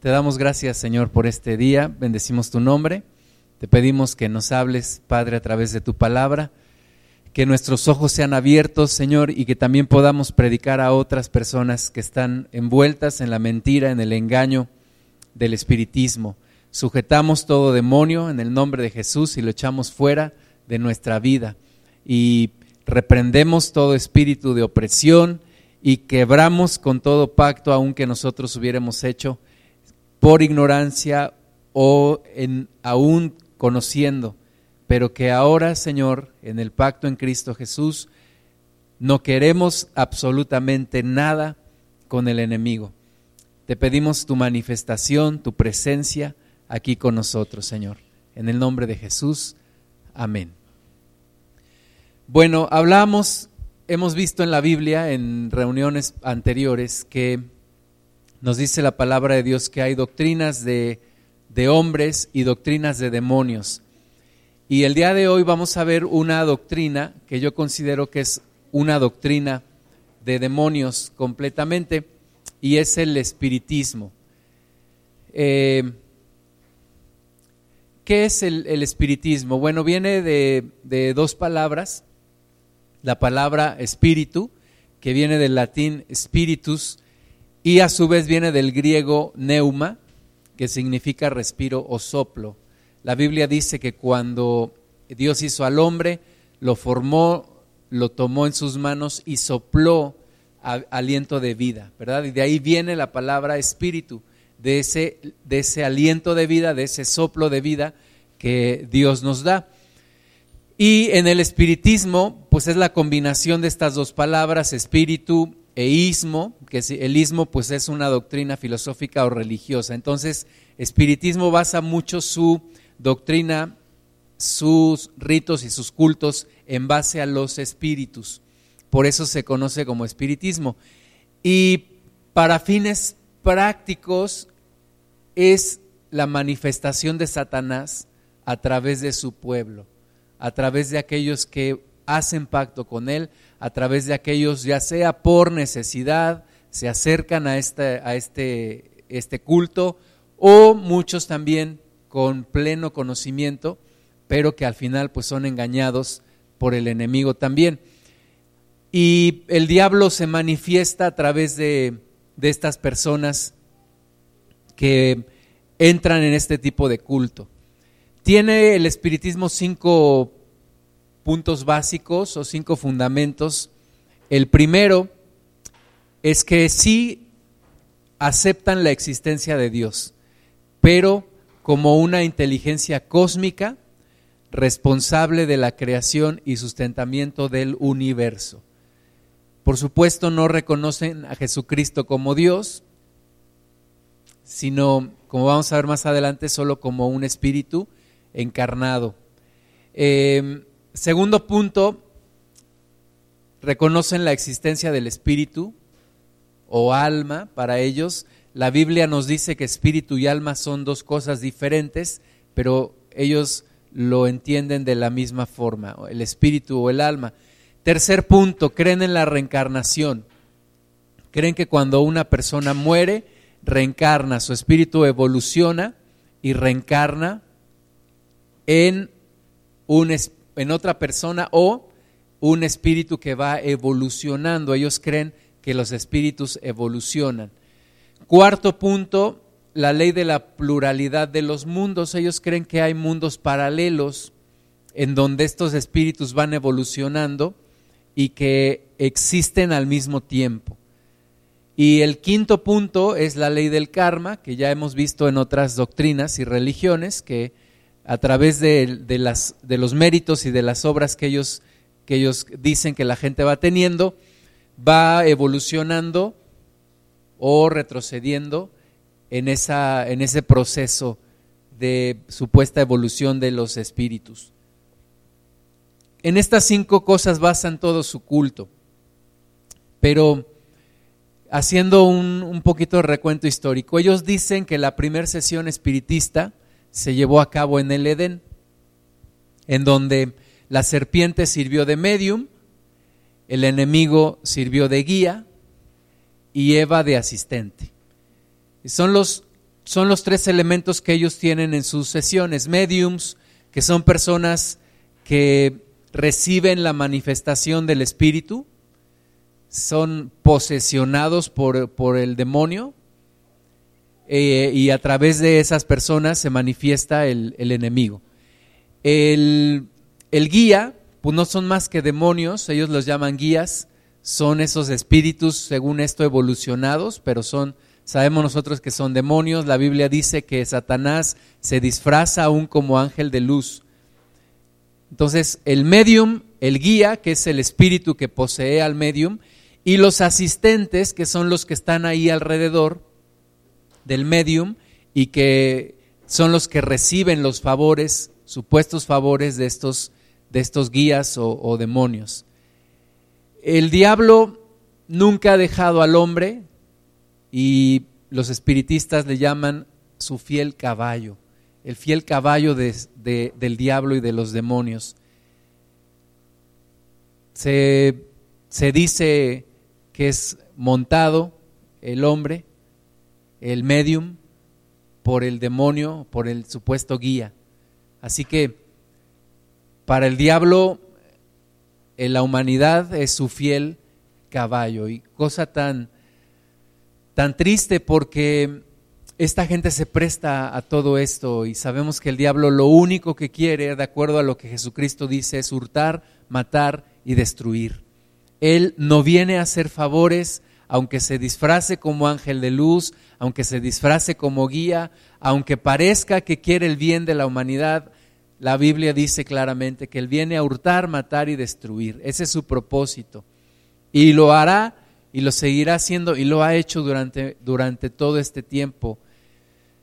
Te damos gracias, Señor, por este día. Bendecimos tu nombre. Te pedimos que nos hables, Padre, a través de tu palabra. Que nuestros ojos sean abiertos, Señor, y que también podamos predicar a otras personas que están envueltas en la mentira, en el engaño del espiritismo. Sujetamos todo demonio en el nombre de Jesús y lo echamos fuera de nuestra vida. Y reprendemos todo espíritu de opresión y quebramos con todo pacto, aunque nosotros hubiéramos hecho por ignorancia o en, aún conociendo, pero que ahora, Señor, en el pacto en Cristo Jesús, no queremos absolutamente nada con el enemigo. Te pedimos tu manifestación, tu presencia aquí con nosotros, Señor. En el nombre de Jesús, amén. Bueno, hablamos, hemos visto en la Biblia, en reuniones anteriores, que nos dice la palabra de Dios que hay doctrinas de, hombres y doctrinas de demonios. Y el día de hoy vamos a ver una doctrina que yo considero que es una doctrina de demonios completamente, y es el espiritismo. Eh, ¿Qué es el, espiritismo? Bueno, viene de, de, dos palabras. La palabra espíritu, que viene del latín spiritus, y a su vez viene del griego neuma, que significa respiro o soplo. La Biblia dice que cuando Dios hizo al hombre, lo formó, lo tomó en sus manos y sopló aliento de vida, ¿verdad? Y de ahí viene la palabra espíritu, de ese, de ese aliento de vida, de ese soplo de vida que Dios nos da. Y en el espiritismo, pues es la combinación de estas dos palabras, espíritu que el ismo pues es una doctrina filosófica o religiosa. Entonces, espiritismo basa mucho su doctrina, sus ritos y sus cultos en base a los espíritus. Por eso se conoce como espiritismo. Y para fines prácticos es la manifestación de Satanás a través de su pueblo, a través de aquellos que hacen pacto con él, a través de aquellos, ya sea por necesidad, se acercan a este, a este, este culto, o muchos también con pleno conocimiento, pero que al final pues son engañados por el enemigo también. Y el diablo se manifiesta a través de, de estas personas que entran en este tipo de culto. Tiene el espiritismo cinco puntos básicos o cinco fundamentos. El primero es que sí aceptan la existencia de Dios, pero como una inteligencia cósmica responsable de la creación y sustentamiento del universo. Por supuesto, no reconocen a Jesucristo como Dios, sino, como vamos a ver más adelante, solo como un espíritu encarnado. Eh, Segundo punto, reconocen la existencia del espíritu o alma para ellos. La Biblia nos dice que espíritu y alma son dos cosas diferentes, pero ellos lo entienden de la misma forma, el espíritu o el alma. Tercer punto, creen en la reencarnación. Creen que cuando una persona muere, reencarna, su espíritu evoluciona y reencarna en un espíritu en otra persona o un espíritu que va evolucionando. Ellos creen que los espíritus evolucionan. Cuarto punto, la ley de la pluralidad de los mundos. Ellos creen que hay mundos paralelos en donde estos espíritus van evolucionando y que existen al mismo tiempo. Y el quinto punto es la ley del karma, que ya hemos visto en otras doctrinas y religiones, que a través de, los méritos y de las obras que ellos, dicen que la gente va teniendo, va evolucionando o retrocediendo en ese proceso de supuesta evolución de los espíritus. En estas cinco cosas basan todo su culto, pero haciendo un, un poquito de recuento histórico, ellos dicen que la primera sesión espiritista se llevó a cabo en el Edén, en donde la serpiente sirvió de medium, el enemigo sirvió de guía y Eva de asistente. son los son los tres elementos que ellos tienen en sus sesiones. Mediums, que son personas que reciben la manifestación del espíritu, son posesionados por, por el demonio eh, y a través de esas personas se manifiesta el, enemigo. El, el, guía, pues no son más que demonios, ellos los llaman guías, son esos espíritus, según esto, evolucionados, pero son, sabemos nosotros que son demonios. La Biblia dice que Satanás se disfraza aún como ángel de luz. Entonces, el medium, el guía, que es el espíritu que posee al medium, y los asistentes, que son los que están ahí alrededor del medium y que son los que reciben los favores, supuestos favores de estos, de estos guías o, demonios. El diablo nunca ha dejado al hombre y los espiritistas le llaman su fiel caballo el fiel caballo del diablo y de los demonios. Se, se dice que es montado el hombre, el medium, por el demonio, por el supuesto guía. Así que para el diablo, en la humanidad es su fiel caballo. Y cosa tan, tan triste porque esta gente se presta a todo esto y sabemos que el diablo lo único que quiere, de acuerdo a lo que Jesucristo dice, es hurtar, matar y destruir. Él no viene a hacer favores, aunque se disfrace como ángel de luz, aunque se disfrace como guía, aunque parezca que quiere el bien de la humanidad, la Biblia dice claramente que Él viene a hurtar, matar y destruir. Ese es su propósito. Y lo hará y lo seguirá haciendo y lo ha hecho durante, durante todo este tiempo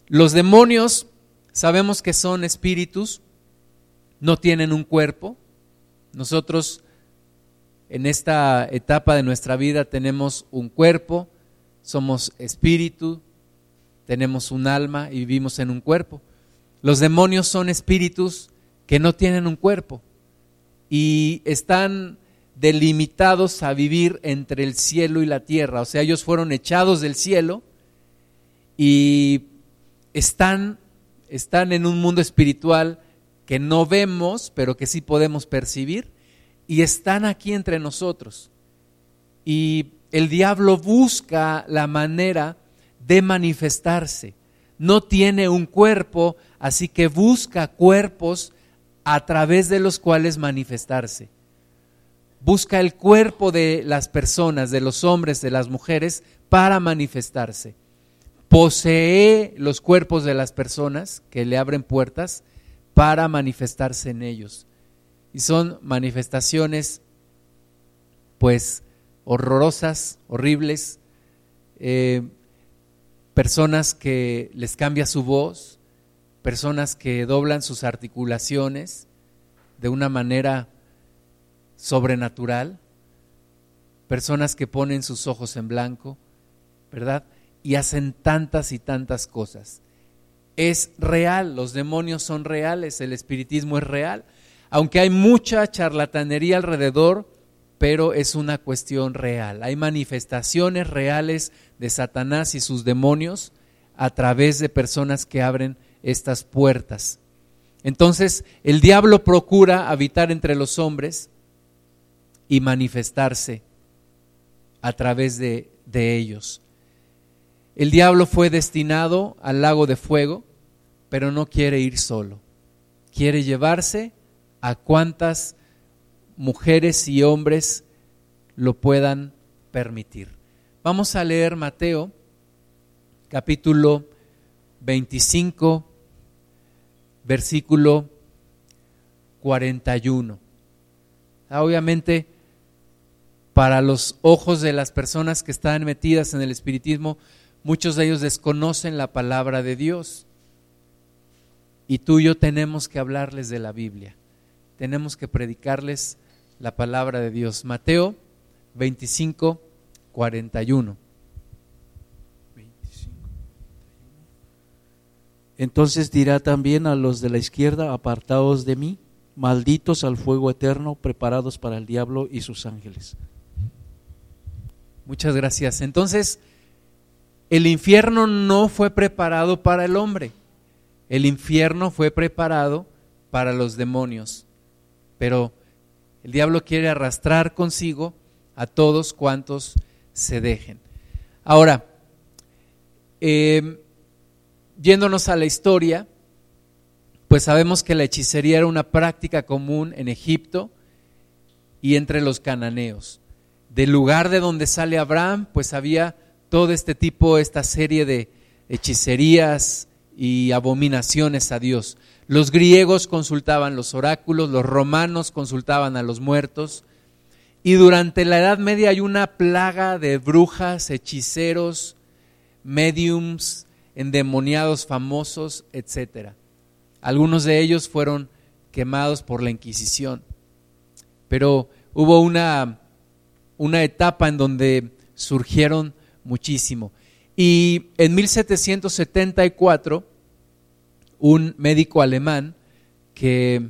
los demonios sabemos que son espíritus, no tienen un cuerpo. Nosotros en esta etapa de nuestra vida tenemos un cuerpo, somos espíritu, tenemos un alma y vivimos en un cuerpo. Los demonios son espíritus que no tienen un cuerpo y están delimitados a vivir entre el cielo y la tierra. O sea, ellos fueron echados del cielo y están, están en un mundo espiritual que no vemos, pero que sí podemos percibir, y están aquí entre nosotros. Y el diablo busca la manera de manifestarse. No tiene un cuerpo, así que busca cuerpos a través de los cuales manifestarse. Busca el cuerpo de las personas, de los hombres, de las mujeres, para manifestarse posee los cuerpos de las personas que le abren puertas para manifestarse en ellos. Y son manifestaciones, pues, horrorosas, horribles, eh, personas que les cambia su voz, personas que doblan sus articulaciones de una manera sobrenatural, personas que ponen sus ojos en blanco, ¿verdad? y hacen tantas y tantas cosas. Es real, los demonios son reales, el espiritismo es real, aunque hay mucha charlatanería alrededor, pero es una cuestión real. Hay manifestaciones reales de Satanás y sus demonios a través de personas que abren estas puertas. Entonces, el diablo procura habitar entre los hombres y manifestarse a través de, ellos. El diablo fue destinado al lago de fuego, pero no quiere ir solo. Quiere llevarse a cuantas mujeres y hombres lo puedan permitir. Vamos a leer Mateo capítulo 25, versículo 41. Ah, obviamente, para los ojos de las personas que están metidas en el espiritismo, Muchos de ellos desconocen la palabra de Dios. Y tú y yo tenemos que hablarles de la Biblia. Tenemos que predicarles la palabra de Dios. Mateo 25, 41. Entonces dirá también a los de la izquierda, apartados de mí, malditos al fuego eterno, preparados para el diablo y sus ángeles. Muchas gracias. Entonces, el infierno no fue preparado para el hombre, el infierno fue preparado para los demonios, pero el diablo quiere arrastrar consigo a todos cuantos se dejen. Ahora, eh, yéndonos a la historia, pues sabemos que la hechicería era una práctica común en Egipto y entre los cananeos. Del lugar de donde sale Abraham, pues había todo este tipo, esta serie de hechicerías y abominaciones a Dios. Los griegos consultaban los oráculos, los romanos consultaban a los muertos, y durante la Edad Media hay una plaga de brujas, hechiceros, mediums, endemoniados famosos, etc. Algunos de ellos fueron quemados por la Inquisición. Pero hubo una, una etapa en donde surgieron muchísimo. Y en 1774, un médico alemán que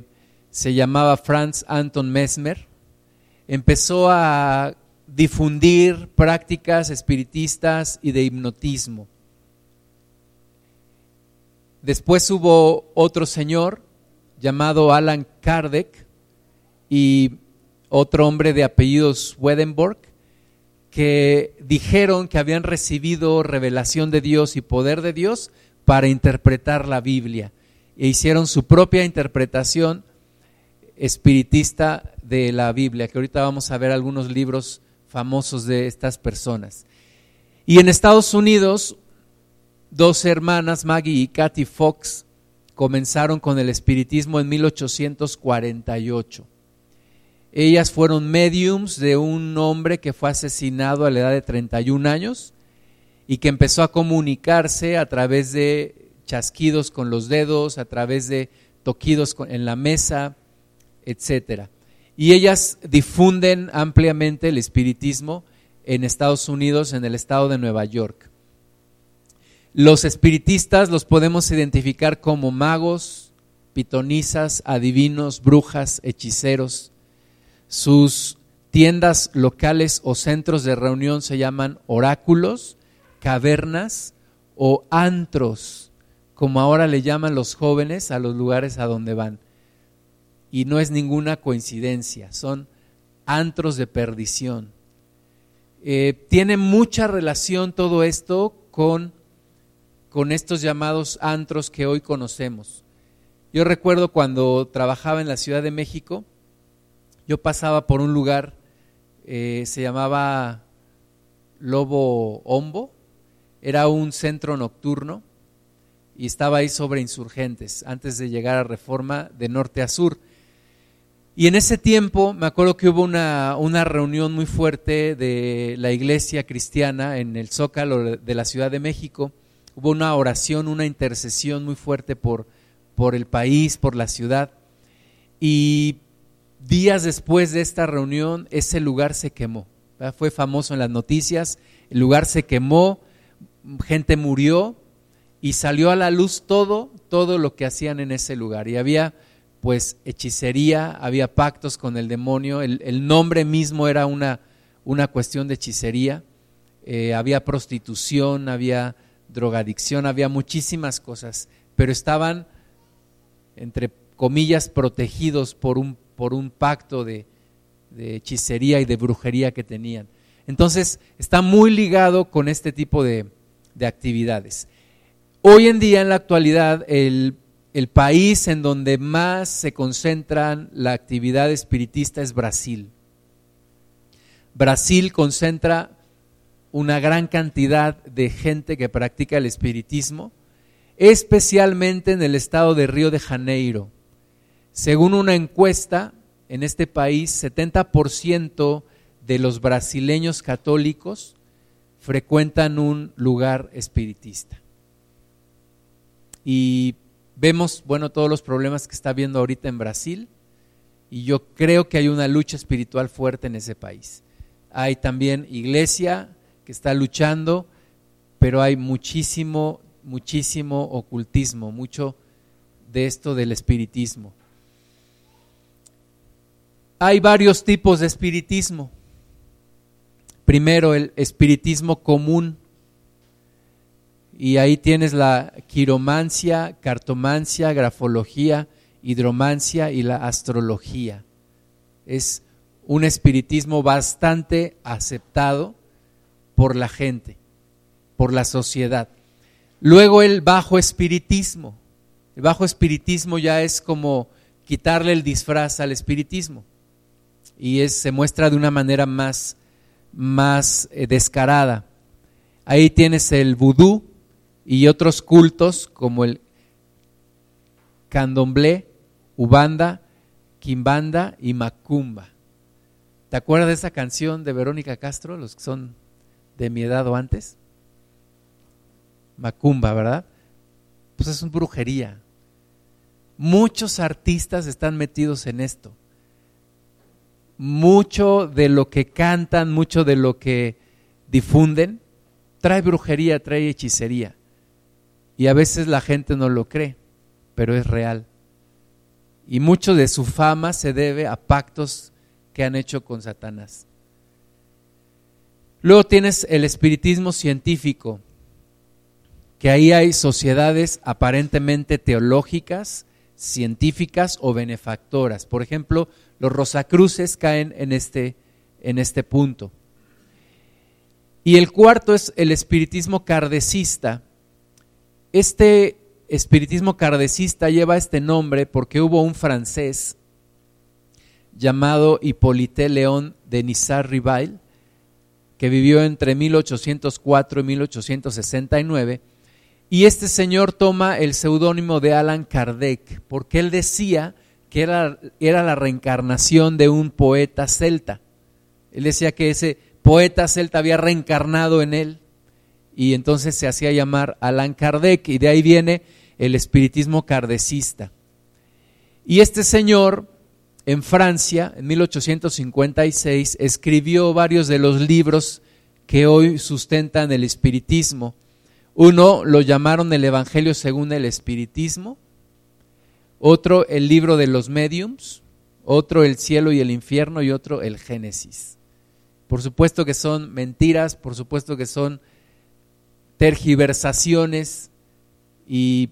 se llamaba Franz Anton Mesmer, empezó a difundir prácticas espiritistas y de hipnotismo. Después hubo otro señor llamado Alan Kardec y otro hombre de apellidos Swedenborg que dijeron que habían recibido revelación de Dios y poder de Dios para interpretar la Biblia e hicieron su propia interpretación espiritista de la Biblia, que ahorita vamos a ver algunos libros famosos de estas personas. Y en Estados Unidos, dos hermanas, Maggie y Kathy Fox, comenzaron con el espiritismo en 1848. Ellas fueron mediums de un hombre que fue asesinado a la edad de 31 años y que empezó a comunicarse a través de chasquidos con los dedos, a través de toquidos en la mesa, etcétera. Y ellas difunden ampliamente el espiritismo en Estados Unidos, en el estado de Nueva York. Los espiritistas los podemos identificar como magos, pitonisas, adivinos, brujas, hechiceros. Sus tiendas locales o centros de reunión se llaman oráculos, cavernas o antros, como ahora le llaman los jóvenes a los lugares a donde van y no es ninguna coincidencia, son antros de perdición. Eh, tiene mucha relación todo esto con, con estos llamados antros que hoy conocemos. Yo recuerdo cuando trabajaba en la Ciudad de México, yo pasaba por un lugar, eh, se llamaba Lobo Hombo, era un centro nocturno y estaba ahí sobre insurgentes, antes de llegar a Reforma de norte a sur. Y en ese tiempo me acuerdo que hubo una, una, reunión muy fuerte de la iglesia cristiana en el Zócalo de la Ciudad de México. Hubo una oración, una intercesión muy fuerte por, por el país, por la ciudad. Y días después de esta reunión, ese lugar se quemó. Fue famoso en las noticias, el lugar se quemó, gente murió y salió a la luz todo, todo lo que hacían en ese lugar. Y había pues hechicería, había pactos con el demonio, el, nombre mismo era una, una cuestión de hechicería, eh, había prostitución, había drogadicción, había muchísimas cosas, pero estaban, entre comillas, protegidos por un, por un pacto de, hechicería y de brujería que tenían. Entonces, está muy ligado con este tipo de, de actividades. Hoy en día, en la actualidad, el el país en donde más se concentra la actividad espiritista es Brasil. Brasil concentra una gran cantidad de gente que practica el espiritismo, especialmente en el estado de Río de Janeiro. Según una encuesta, en este país 70% de los brasileños católicos frecuentan un lugar espiritista. Y Vemos, bueno, todos los problemas que está habiendo ahorita en Brasil y yo creo que hay una lucha espiritual fuerte en ese país. Hay también iglesia que está luchando, pero hay muchísimo, muchísimo ocultismo, mucho de esto del espiritismo. Hay varios tipos de espiritismo. Primero, el espiritismo común. y ahí tienes la quiromancia, cartomancia, grafología, hidromancia y la astrología. Es un espiritismo bastante aceptado por la gente, por la sociedad. Luego el bajo espiritismo. El bajo espiritismo ya es como quitarle el disfraz al espiritismo y se muestra de una manera más, más eh, descarada. Ahí tienes el vudú y otros cultos como el candomblé, ubanda, quimbanda y macumba. ¿Te acuerdas de esa canción de Verónica Castro, los que son de mi edad o antes? Macumba, ¿verdad? Pues es una brujería. Muchos artistas están metidos en esto. Mucho de lo que cantan, mucho de lo que difunden, trae brujería, trae hechicería. Y a veces la gente no lo cree, pero es real. Y mucho de su fama se debe a pactos que han hecho con Satanás. Luego tienes el espiritismo científico, que ahí hay sociedades aparentemente teológicas, científicas o benefactoras. Por ejemplo, los Rosacruces caen en este, en este punto. Y el cuarto es el espiritismo cardecista. Este espiritismo cardecista lleva este nombre porque hubo un francés llamado Hippolyte León de Nizar Rivail, que vivió entre 1804 y 1869, y este señor toma el seudónimo de Alan Kardec, porque él decía que era, era la reencarnación de un poeta celta. Él decía que ese poeta celta había reencarnado en él, y entonces se hacía llamar Alan Kardec, y de ahí viene el espiritismo kardecista. Y este señor en Francia, en 1856, escribió varios de los libros que hoy sustentan el espiritismo. Uno lo llamaron el Evangelio según el espiritismo, otro el libro de los mediums, otro el cielo y el infierno y otro el Génesis. Por supuesto que son mentiras, por supuesto que son tergiversaciones y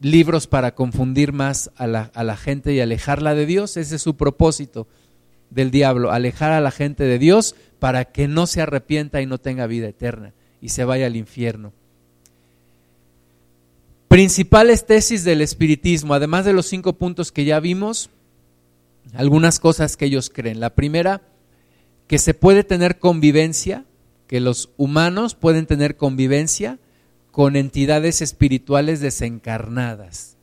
libros para confundir más a la, a la, gente y alejarla de Dios. Ese es su propósito del diablo, alejar a la gente de Dios para que no se arrepienta y no tenga vida eterna y se vaya al infierno. Principales tesis del espiritismo, además de los cinco puntos que ya vimos, algunas cosas que ellos creen. La primera, que se puede tener convivencia, que los humanos pueden tener convivencia con entidades espirituales desencarnadas,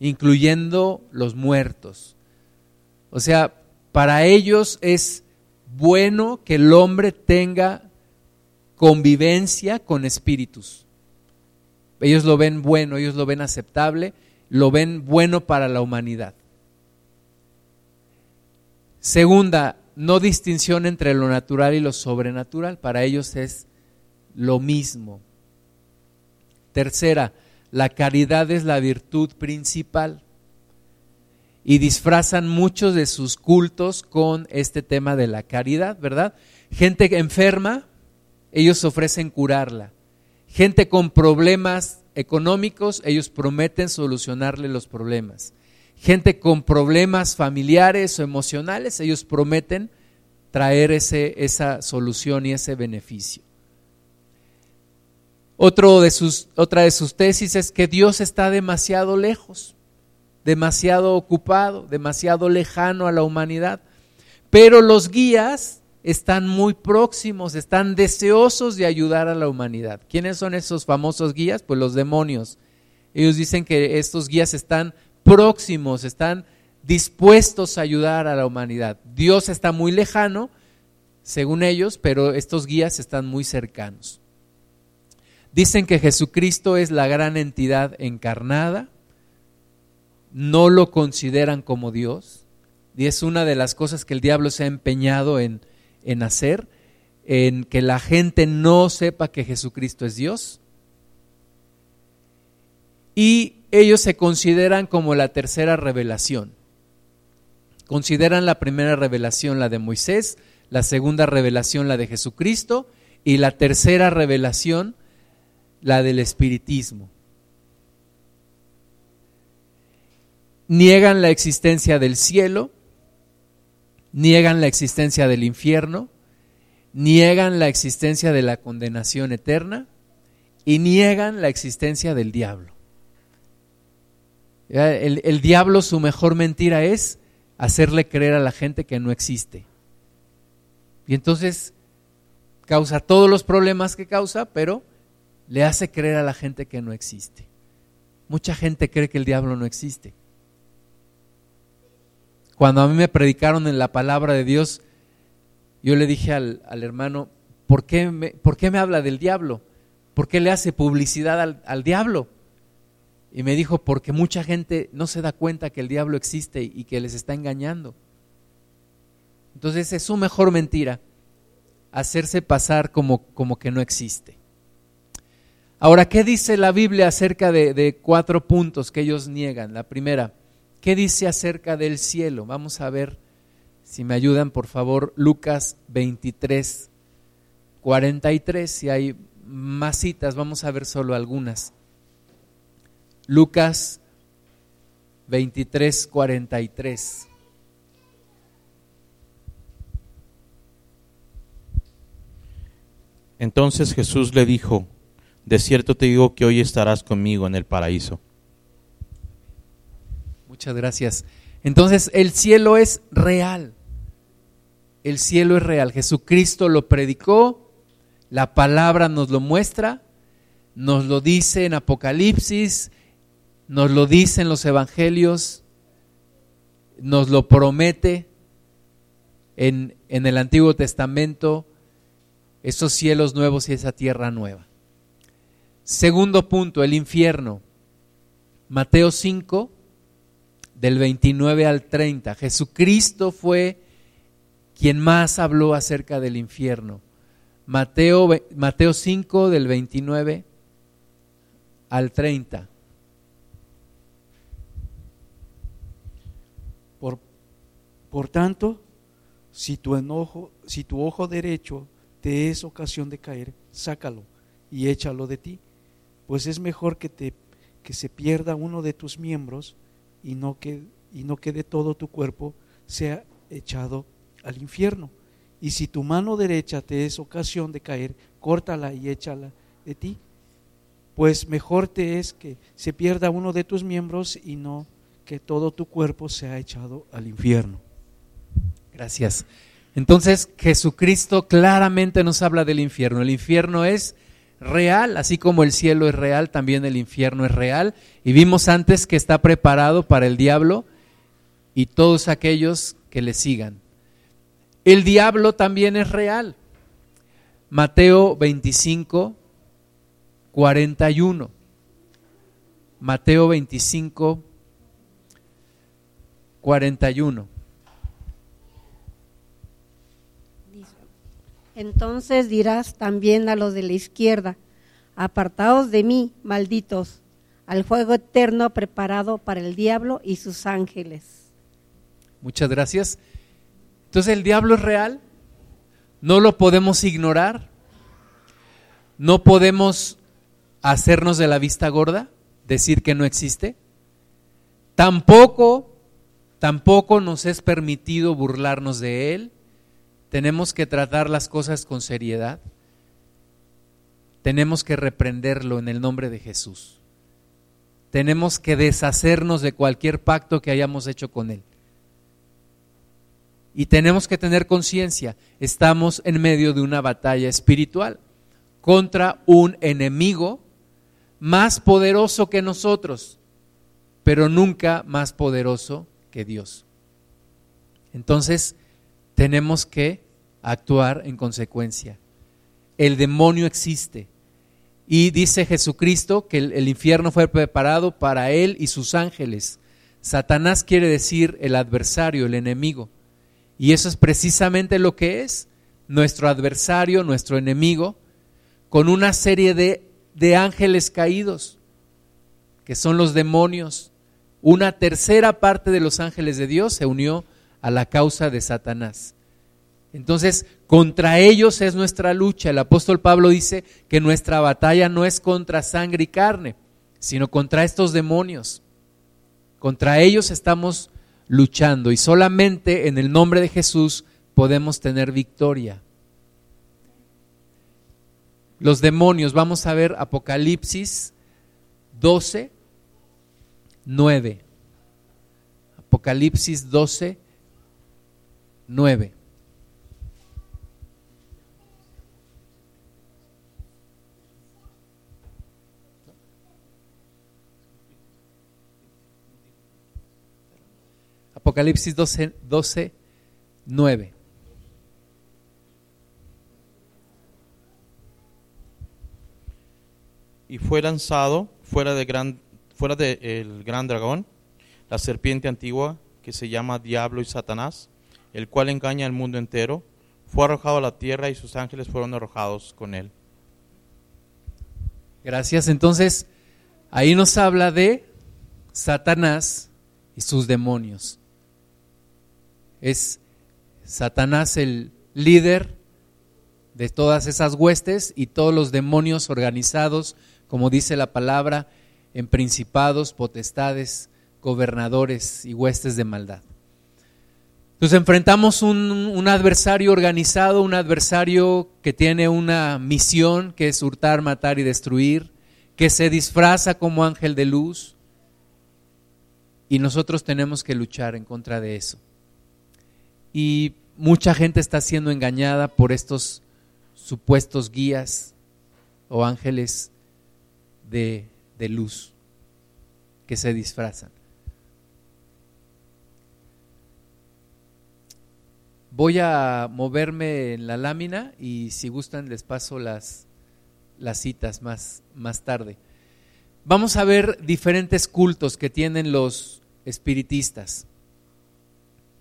incluyendo los muertos. O sea, para ellos es bueno que el hombre tenga convivencia con espíritus. Ellos lo ven bueno, ellos lo ven aceptable, lo ven bueno para la humanidad. Segunda, no distinción entre lo natural y lo sobrenatural. Para ellos es lo mismo. Tercera, la caridad es la virtud principal. Y disfrazan muchos de sus cultos con este tema de la caridad, ¿verdad? Gente enferma, ellos ofrecen curarla. Gente con problemas económicos, ellos prometen solucionarle los problemas. Gente con problemas familiares o emocionales, ellos prometen traer ese, esa solución y ese beneficio. Otro de sus, otra de sus tesis es que Dios está demasiado lejos, demasiado ocupado, demasiado lejano a la humanidad. Pero los guías están muy próximos, están deseosos de ayudar a la humanidad. ¿Quiénes son esos famosos guías? Pues los demonios. Ellos dicen que estos guías están próximos, están dispuestos a ayudar a la humanidad. Dios está muy lejano, según ellos, pero estos guías están muy cercanos. Dicen que Jesucristo es la gran entidad encarnada, no lo consideran como Dios, y es una de las cosas que el diablo se ha empeñado en, en hacer, en que la gente no sepa que Jesucristo es Dios. Y ellos se consideran como la tercera revelación. Consideran la primera revelación la de Moisés, la segunda revelación la de Jesucristo y la tercera revelación la del espiritismo. Niegan la existencia del cielo, niegan la existencia del infierno, niegan la existencia de la condenación eterna y niegan la existencia del diablo. El, el, diablo su mejor mentira es hacerle creer a la gente que no existe. Y entonces causa todos los problemas que causa, pero le hace creer a la gente que no existe. Mucha gente cree que el diablo no existe. Cuando a mí me predicaron en la palabra de Dios, yo le dije al, hermano, ¿por qué, me, ¿por qué, me, habla del diablo? ¿Por qué le hace publicidad al, al diablo? Y me dijo, porque mucha gente no se da cuenta que el diablo existe y que les está engañando. Entonces es su mejor mentira, hacerse pasar como, como que no existe. Ahora, ¿qué dice la Biblia acerca de, de, cuatro puntos que ellos niegan? La primera, ¿qué dice acerca del cielo? Vamos a ver si me ayudan, por favor, Lucas 23, 43. Si hay más citas, vamos a ver solo algunas. Lucas 23, 43. Entonces Jesús le dijo, de cierto te digo que hoy estarás conmigo en el paraíso. Muchas gracias. Entonces el cielo es real. El cielo es real. Jesucristo lo predicó, la palabra nos lo muestra, nos lo dice en Apocalipsis, nos lo dice en los evangelios, nos lo promete en, en el Antiguo Testamento, esos cielos nuevos y esa tierra nueva. Segundo punto, el infierno. Mateo 5, del 29 al 30. Jesucristo fue quien más habló acerca del infierno. Mateo, Mateo 5, del 29 al 30. Por, por tanto, si tu enojo, si tu ojo derecho te es ocasión de caer, sácalo y échalo de ti, pues es mejor que, te, que se pierda uno de tus miembros y no, que, y no quede todo tu cuerpo sea echado al infierno. Y si tu mano derecha te es ocasión de caer, córtala y échala de ti, pues mejor te es que se pierda uno de tus miembros y no que todo tu cuerpo sea echado al infierno. Gracias. Entonces Jesucristo claramente nos habla del infierno. El infierno es real, así como el cielo es real, también el infierno es real. Y vimos antes que está preparado para el diablo y todos aquellos que le sigan. El diablo también es real. Mateo 25, 41. Mateo 25, 41. Entonces dirás también a los de la izquierda, apartaos de mí, malditos, al fuego eterno preparado para el diablo y sus ángeles. Muchas gracias. Entonces el diablo es real, no lo podemos ignorar, no podemos hacernos de la vista gorda, decir que no existe. Tampoco, tampoco nos es permitido burlarnos de él tenemos que tratar las cosas con seriedad. Tenemos que reprenderlo en el nombre de Jesús. Tenemos que deshacernos de cualquier pacto que hayamos hecho con Él. Y tenemos que tener conciencia, estamos en medio de una batalla espiritual contra un enemigo más poderoso que nosotros, pero nunca más poderoso que Dios. Entonces, tenemos que actuar en consecuencia. El demonio existe. Y dice Jesucristo que el, infierno fue preparado para él y sus ángeles. Satanás quiere decir el adversario, el enemigo. Y eso es precisamente lo que es nuestro adversario, nuestro enemigo, con una serie de, de ángeles caídos, que son los demonios. Una tercera parte de los ángeles de Dios se unió a la causa de Satanás. Entonces, contra ellos es nuestra lucha. El apóstol Pablo dice que nuestra batalla no es contra sangre y carne, sino contra estos demonios. Contra ellos estamos luchando y solamente en el nombre de Jesús podemos tener victoria. Los demonios, vamos a ver Apocalipsis 12, 9. Apocalipsis 12, 9. Apocalipsis 12, 12 9. Y fue lanzado fuera de gran, fuera del gran dragón, la serpiente antigua que se llama Diablo y Satanás, el cual engaña al mundo entero, fue arrojado a la tierra y sus ángeles fueron arrojados con él. Gracias. Entonces, ahí nos habla de Satanás y sus demonios. Es Satanás el líder de todas esas huestes y todos los demonios organizados, como dice la palabra, en principados, potestades, gobernadores y huestes de maldad. Nos enfrentamos un, un adversario organizado, un adversario que tiene una misión que es hurtar, matar y destruir, que se disfraza como ángel de luz y nosotros tenemos que luchar en contra de eso. Y mucha gente está siendo engañada por estos supuestos guías o ángeles de, de luz que se disfrazan. Voy a moverme en la lámina y si gustan les paso las, las citas más, más tarde. Vamos a ver diferentes cultos que tienen los espiritistas.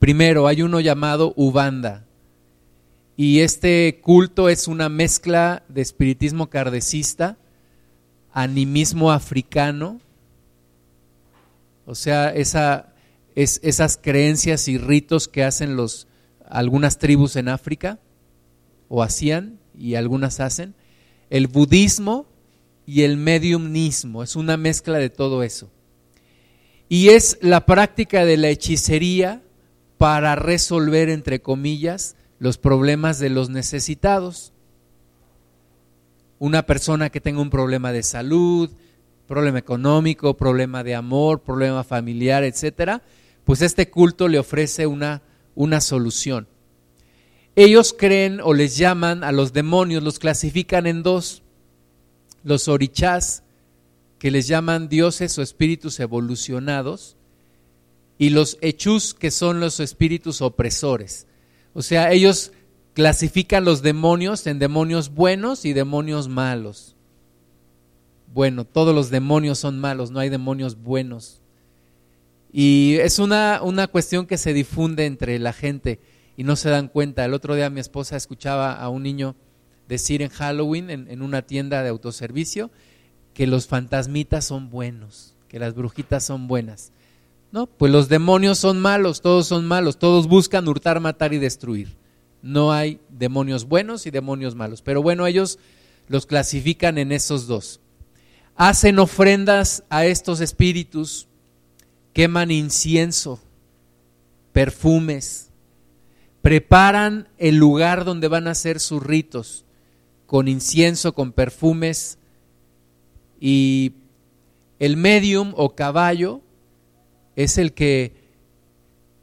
Primero, hay uno llamado Ubanda. Y este culto es una mezcla de espiritismo kardecista, animismo africano, o sea, esa, es, esas creencias y ritos que hacen los, algunas tribus en África, o hacían, y algunas hacen, el budismo y el mediumnismo, es una mezcla de todo eso. Y es la práctica de la hechicería para resolver, entre comillas, los problemas de los necesitados. Una persona que tenga un problema de salud, problema económico, problema de amor, problema familiar, etcétera, pues este culto le ofrece una, una solución. Ellos creen o les llaman a los demonios, los clasifican en dos, los orichás, que les llaman dioses o espíritus evolucionados, y los hechus, que son los espíritus opresores. O sea, ellos clasifican los demonios en demonios buenos y demonios malos. Bueno, todos los demonios son malos, no hay demonios buenos. Y es una, una cuestión que se difunde entre la gente y no se dan cuenta. El otro día mi esposa escuchaba a un niño decir en Halloween, en, en una tienda de autoservicio, que los fantasmitas son buenos, que las brujitas son buenas. Pues los demonios son malos, todos son malos, todos buscan hurtar, matar y destruir. No hay demonios buenos y demonios malos, pero bueno, ellos los clasifican en esos dos. Hacen ofrendas a estos espíritus, queman incienso, perfumes, preparan el lugar donde van a hacer sus ritos con incienso, con perfumes y el medium o caballo es el que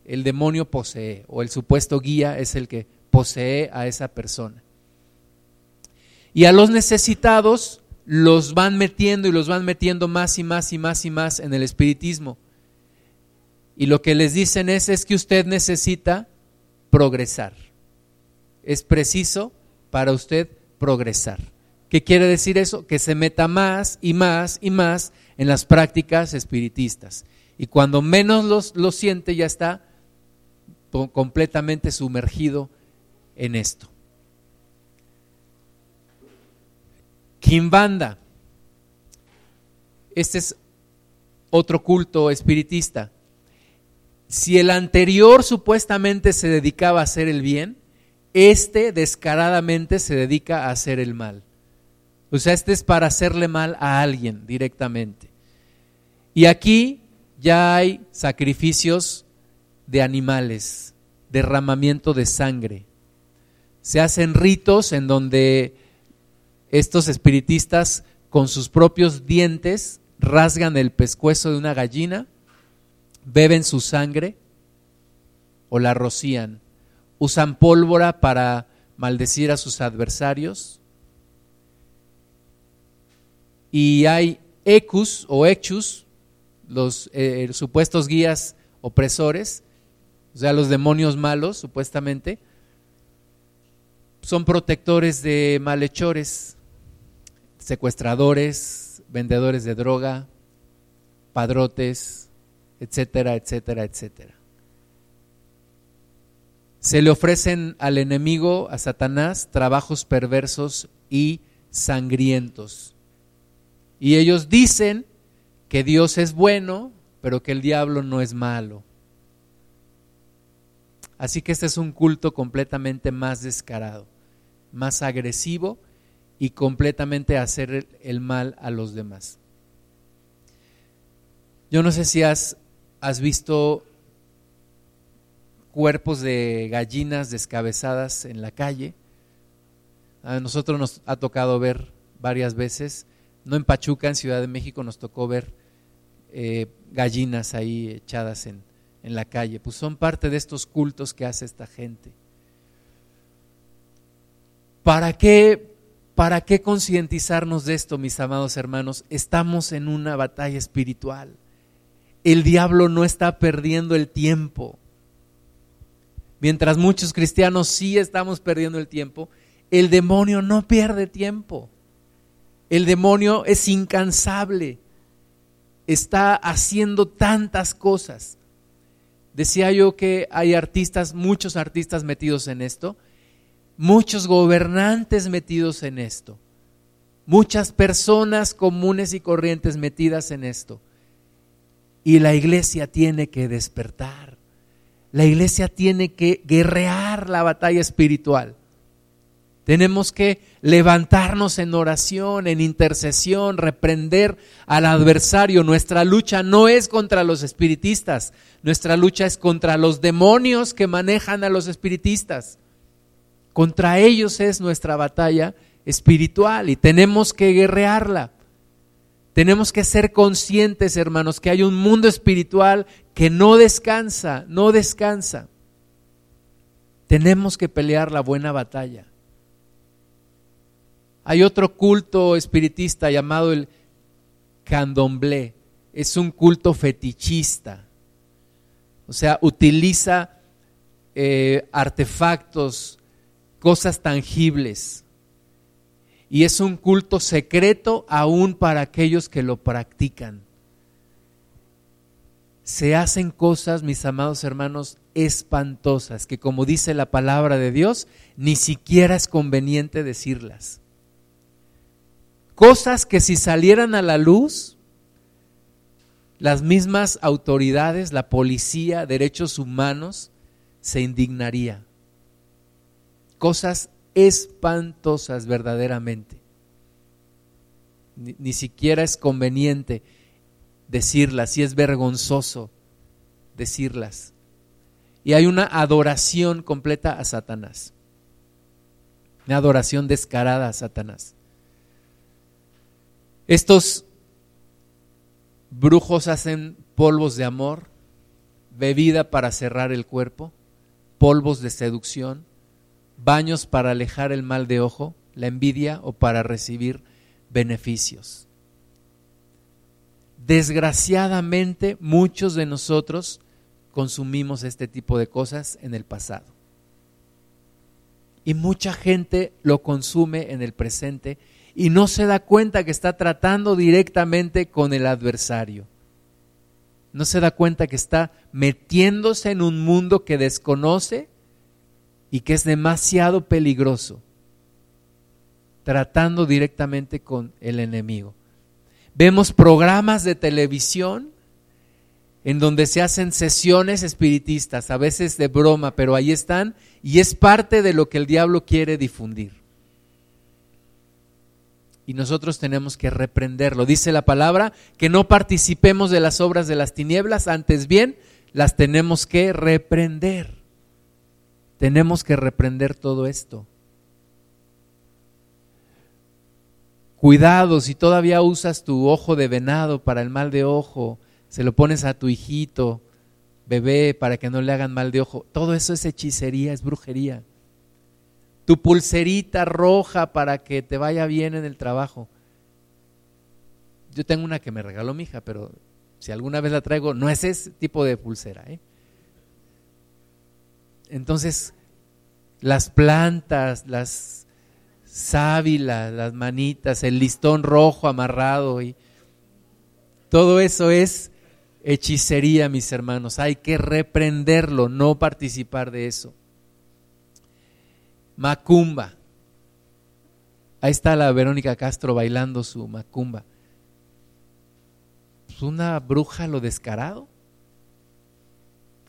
el demonio posee o el supuesto guía es el que posee a esa persona. Y a los necesitados los van metiendo y los van metiendo más y más y más y más en el espiritismo. Y lo que les dicen es, es que usted necesita progresar. Es preciso para usted progresar. ¿Qué quiere decir eso? Que se meta más y más y más en las prácticas espiritistas. Y cuando menos lo siente, ya está completamente sumergido en esto. Kimbanda. Este es otro culto espiritista. Si el anterior supuestamente se dedicaba a hacer el bien, este descaradamente se dedica a hacer el mal. O sea, este es para hacerle mal a alguien directamente. Y aquí ya hay sacrificios de animales, derramamiento de sangre. Se hacen ritos en donde estos espiritistas con sus propios dientes rasgan el pescuezo de una gallina, beben su sangre o la rocían. Usan pólvora para maldecir a sus adversarios. Y hay ecus o hechus, los eh, supuestos guías opresores, o sea, los demonios malos, supuestamente, son protectores de malhechores, secuestradores, vendedores de droga, padrotes, etcétera, etcétera, etcétera. Se le ofrecen al enemigo, a Satanás, trabajos perversos y sangrientos. Y ellos dicen que Dios es bueno, pero que el diablo no es malo. Así que este es un culto completamente más descarado, más agresivo y completamente hacer el mal a los demás. Yo no sé si has, has visto cuerpos de gallinas descabezadas en la calle. A nosotros nos ha tocado ver varias veces, no en Pachuca, en Ciudad de México nos tocó ver eh, gallinas ahí echadas en, en la calle. Pues son parte de estos cultos que hace esta gente. ¿Para qué ¿Para qué concientizarnos de esto, mis amados hermanos? Estamos en una batalla espiritual. El diablo no está perdiendo el tiempo. Mientras muchos cristianos sí estamos perdiendo el tiempo, el demonio no pierde tiempo. El demonio es incansable. Está haciendo tantas cosas. Decía yo que hay artistas, muchos artistas metidos en esto, muchos gobernantes metidos en esto, muchas personas comunes y corrientes metidas en esto. Y la iglesia tiene que despertar. La iglesia tiene que guerrear la batalla espiritual. Tenemos que levantarnos en oración, en intercesión, reprender al adversario. Nuestra lucha no es contra los espiritistas, nuestra lucha es contra los demonios que manejan a los espiritistas. Contra ellos es nuestra batalla espiritual y tenemos que guerrearla. Tenemos que ser conscientes, hermanos, que hay un mundo espiritual que no descansa, no descansa. Tenemos que pelear la buena batalla. Hay otro culto espiritista llamado el candomblé. Es un culto fetichista. O sea, utiliza eh, artefactos cosas tangibles. Y es un culto secreto aún para aquellos que lo practican. Se hacen cosas, mis amados hermanos, espantosas, que como dice la palabra de Dios, ni siquiera es conveniente decirlas. Cosas que si salieran a la luz, las mismas autoridades, la policía, derechos humanos, se indignaría cosas espantosas verdaderamente. Ni, siquiera es conveniente decirlas, y es vergonzoso decirlas. Y hay una adoración completa a Satanás, una adoración descarada a Satanás. Estos brujos hacen polvos de amor, bebida para cerrar el cuerpo, polvos de seducción, baños para alejar el mal de ojo, la envidia o para recibir beneficios. Desgraciadamente muchos de nosotros consumimos este tipo de cosas en el pasado. Y mucha gente lo consume en el presente y no se da cuenta que está tratando directamente con el adversario. No se da cuenta que está metiéndose en un mundo que desconoce y que es demasiado peligroso, tratando directamente con el enemigo. Vemos programas de televisión en donde se hacen sesiones espiritistas, a veces de broma, pero ahí están y es parte de lo que el diablo quiere difundir. Y nosotros tenemos que reprenderlo. Dice la palabra que no participemos de las obras de las tinieblas, antes bien las tenemos que reprender. Tenemos que reprender todo esto. Cuidado si todavía usas tu ojo de venado para el mal de ojo, se lo pones a tu hijito, bebé, para que no le hagan mal de ojo. Todo eso es hechicería, es brujería. Tu pulserita roja para que te vaya bien en el trabajo. Yo tengo una que me regaló mi hija, pero si alguna vez la traigo, no es ese tipo de pulsera. ¿eh? Entonces, las plantas, las sábila, las manitas, el listón rojo amarrado y todo eso es hechicería, mis hermanos. Hay que reprenderlo, no participar de eso. Macumba. Ahí está la Verónica Castro bailando su macumba. Pues una bruja lo descarado.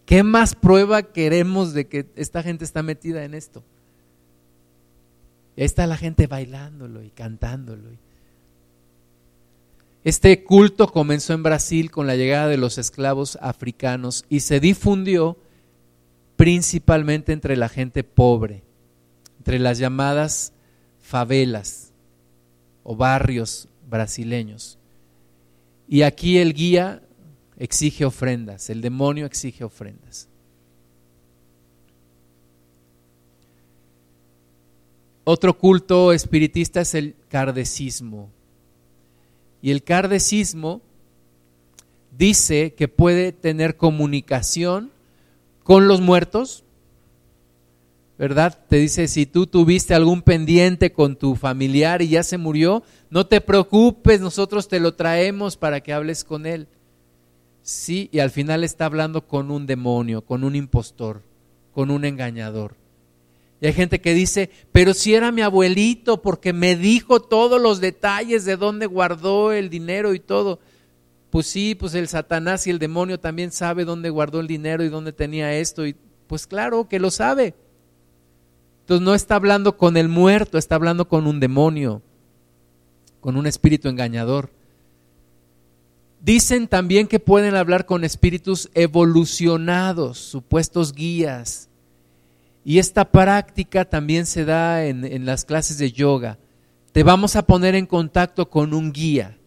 ¿Qué más prueba queremos de que esta gente está metida en esto? Ahí está la gente bailándolo y cantándolo. Este culto comenzó en Brasil con la llegada de los esclavos africanos y se difundió principalmente entre la gente pobre, entre las llamadas favelas o barrios brasileños. Y aquí el guía exige ofrendas, el demonio exige ofrendas. Otro culto espiritista es el cardecismo. Y el cardecismo dice que puede tener comunicación con los muertos, ¿verdad? Te dice, si tú tuviste algún pendiente con tu familiar y ya se murió, no te preocupes, nosotros te lo traemos para que hables con él. Sí, y al final está hablando con un demonio, con un impostor, con un engañador. Y hay gente que dice, pero si era mi abuelito porque me dijo todos los detalles de dónde guardó el dinero y todo. Pues sí, pues el Satanás y el demonio también sabe dónde guardó el dinero y dónde tenía esto. Y pues claro que lo sabe. Entonces no está hablando con el muerto, está hablando con un demonio, con un espíritu engañador. Dicen también que pueden hablar con espíritus evolucionados, supuestos guías y esta práctica también se da en, las clases de yoga. Te vamos a poner en contacto con un guía.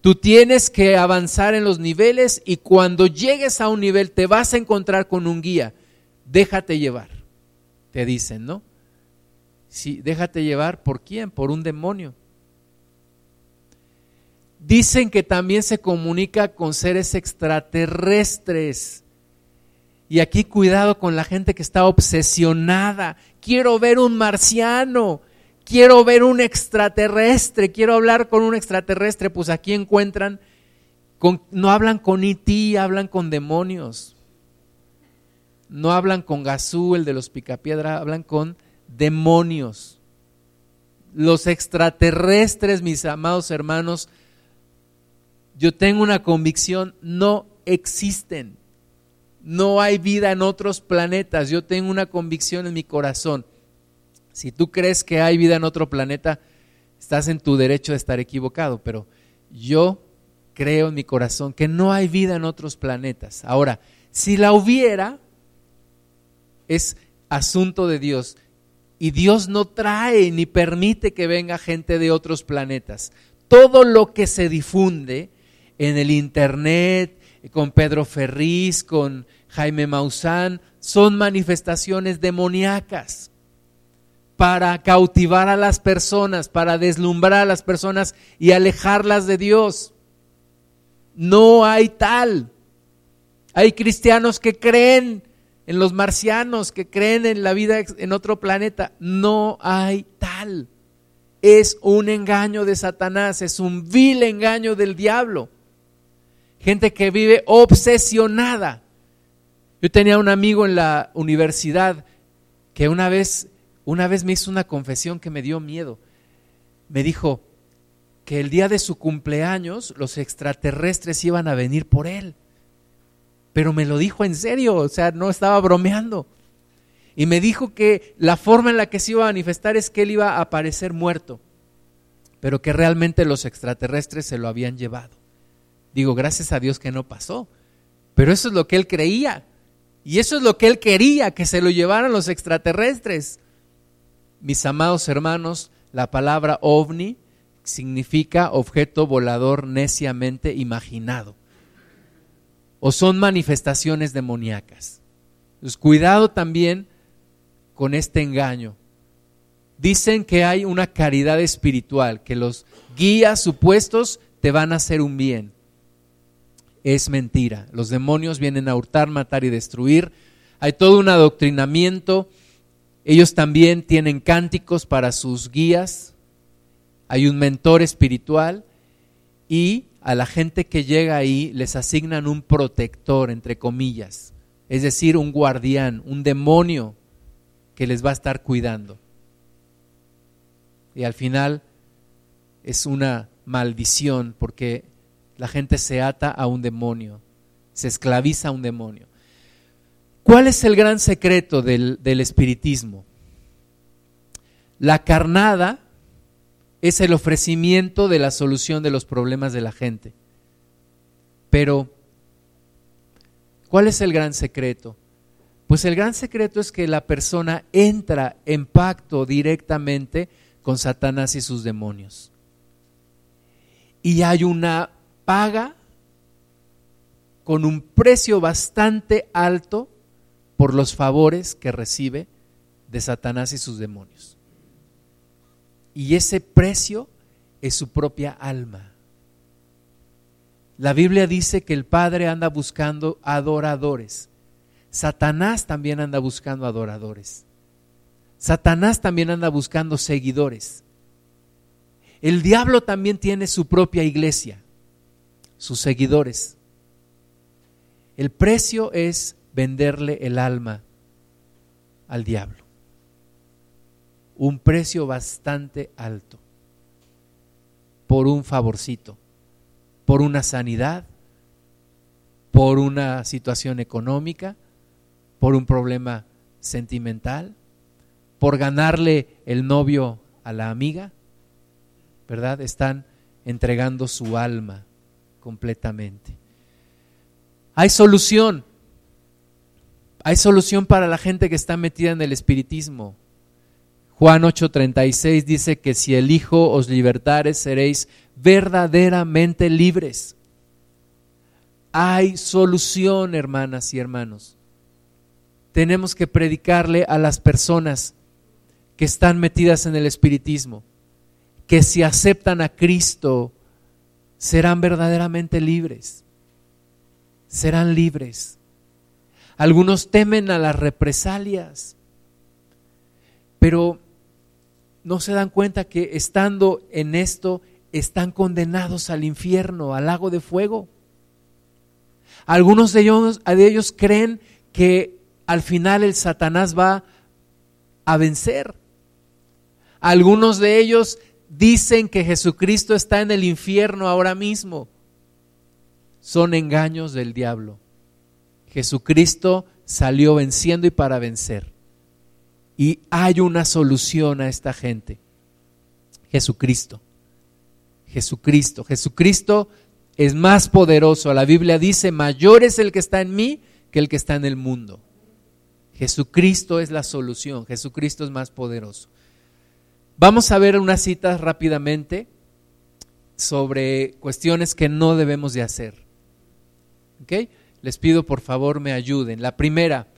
Tú tienes que avanzar en los niveles y cuando llegues a un nivel te vas a encontrar con un guía. Déjate llevar, te dicen, ¿no? Sí, déjate llevar por quién? Por un demonio. Dicen que también se comunica con seres extraterrestres. Y aquí cuidado con la gente que está obsesionada. Quiero ver un marciano, quiero ver un extraterrestre, quiero hablar con un extraterrestre. Pues aquí encuentran, no hablan con Iti, hablan con demonios. No hablan con Gazú, el de los picapiedra, hablan con demonios. Los extraterrestres, mis amados hermanos, yo tengo una convicción, no existen no hay vida en otros planetas. Yo tengo una convicción en mi corazón. Si tú crees que hay vida en otro planeta, estás en tu derecho de estar equivocado, pero yo creo en mi corazón que no hay vida en otros planetas. Ahora, si la hubiera, es asunto de Dios. Y Dios no trae ni permite que venga gente de otros planetas. Todo lo que se difunde en el Internet, con Pedro Ferriz, con Jaime Maussan, son manifestaciones demoníacas para cautivar a las personas, para deslumbrar a las personas y alejarlas de Dios. No hay tal. Hay cristianos que creen en los marcianos, que creen en la vida en otro planeta. No hay tal. Es un engaño de Satanás, es un vil engaño del diablo gente que vive obsesionada. Yo tenía un amigo en la universidad que una vez, una vez me hizo una confesión que me dio miedo. Me dijo que el día de su cumpleaños los extraterrestres iban a venir por él pero me lo dijo en serio, o sea, no estaba bromeando. Y me dijo que la forma en la que se iba a manifestar es que él iba a aparecer muerto, pero que realmente los extraterrestres se lo habían llevado. Digo, gracias a Dios que no pasó, pero eso es lo que él creía. Y eso es lo que él quería, que se lo llevaran los extraterrestres. Mis amados hermanos, la palabra ovni significa objeto volador neciamente imaginado. O son manifestaciones demoníacas. Pues cuidado también con este engaño. Dicen que hay una caridad espiritual, que los guías supuestos te van a hacer un bien es mentira. Los demonios vienen a hurtar, matar y destruir. Hay todo un adoctrinamiento. Ellos también tienen cánticos para sus guías. Hay un mentor espiritual y a la gente que llega ahí les asignan un protector, entre comillas, es decir, un guardián, un demonio que les va a estar cuidando. Y al final es una maldición porque la gente se ata a un demonio, se esclaviza a un demonio. ¿Cuál es el gran secreto del, del espiritismo? La carnada es el ofrecimiento de la solución de los problemas de la gente. Pero, ¿cuál es el gran secreto? Pues el gran secreto es que la persona entra en pacto directamente con Satanás y sus demonios. Y hay una paga con un precio bastante alto por los favores que recibe de Satanás y sus demonios. Y ese precio es su propia alma. La Biblia dice que el Padre anda buscando adoradores. Satanás también anda buscando adoradores. Satanás también anda buscando seguidores. El diablo también tiene su propia iglesia sus seguidores. El precio es venderle el alma al diablo. Un precio bastante alto por un favorcito, por una sanidad, por una situación económica, por un problema sentimental, por ganarle el novio a la amiga, ¿verdad? Están entregando su alma completamente. Hay solución. Hay solución para la gente que está metida en el espiritismo. Juan 8:36 dice que si el Hijo os libertare seréis verdaderamente libres. Hay solución, hermanas y hermanos. Tenemos que predicarle a las personas que están metidas en el espiritismo, que si aceptan a Cristo serán verdaderamente libres. Serán libres. Algunos temen a las represalias, pero no se dan cuenta que estando en esto están condenados al infierno, al lago de fuego. Algunos de ellos, de ellos creen que al final el Satanás va a vencer. Algunos de ellos dicen que Jesucristo está en el infierno ahora mismo. Son engaños del diablo. Jesucristo salió venciendo y para vencer. Y hay una solución a esta gente. Jesucristo. Jesucristo. Jesucristo es más poderoso. La Biblia dice, mayor es el que está en mí que el que está en el mundo. Jesucristo es la solución. Jesucristo es más poderoso. Vamos a ver unas citas rápidamente sobre cuestiones que no debemos de hacer. Les pido por favor me ayuden. La primera,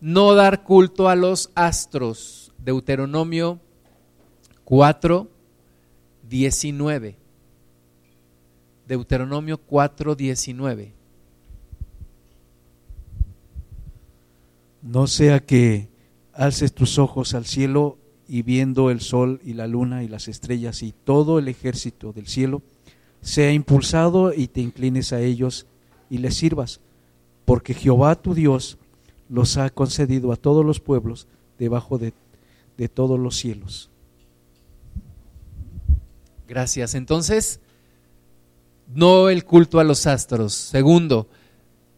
no dar culto a los astros. Deuteronomio 4, 19. Deuteronomio 4, 19. No sea que alces tus ojos al cielo y viendo el sol y la luna y las estrellas y todo el ejército del cielo, sea impulsado y te inclines a ellos y les sirvas, porque Jehová tu Dios los ha concedido a todos los pueblos debajo de, de todos los cielos. Gracias. Entonces, no el culto a los astros. Segundo,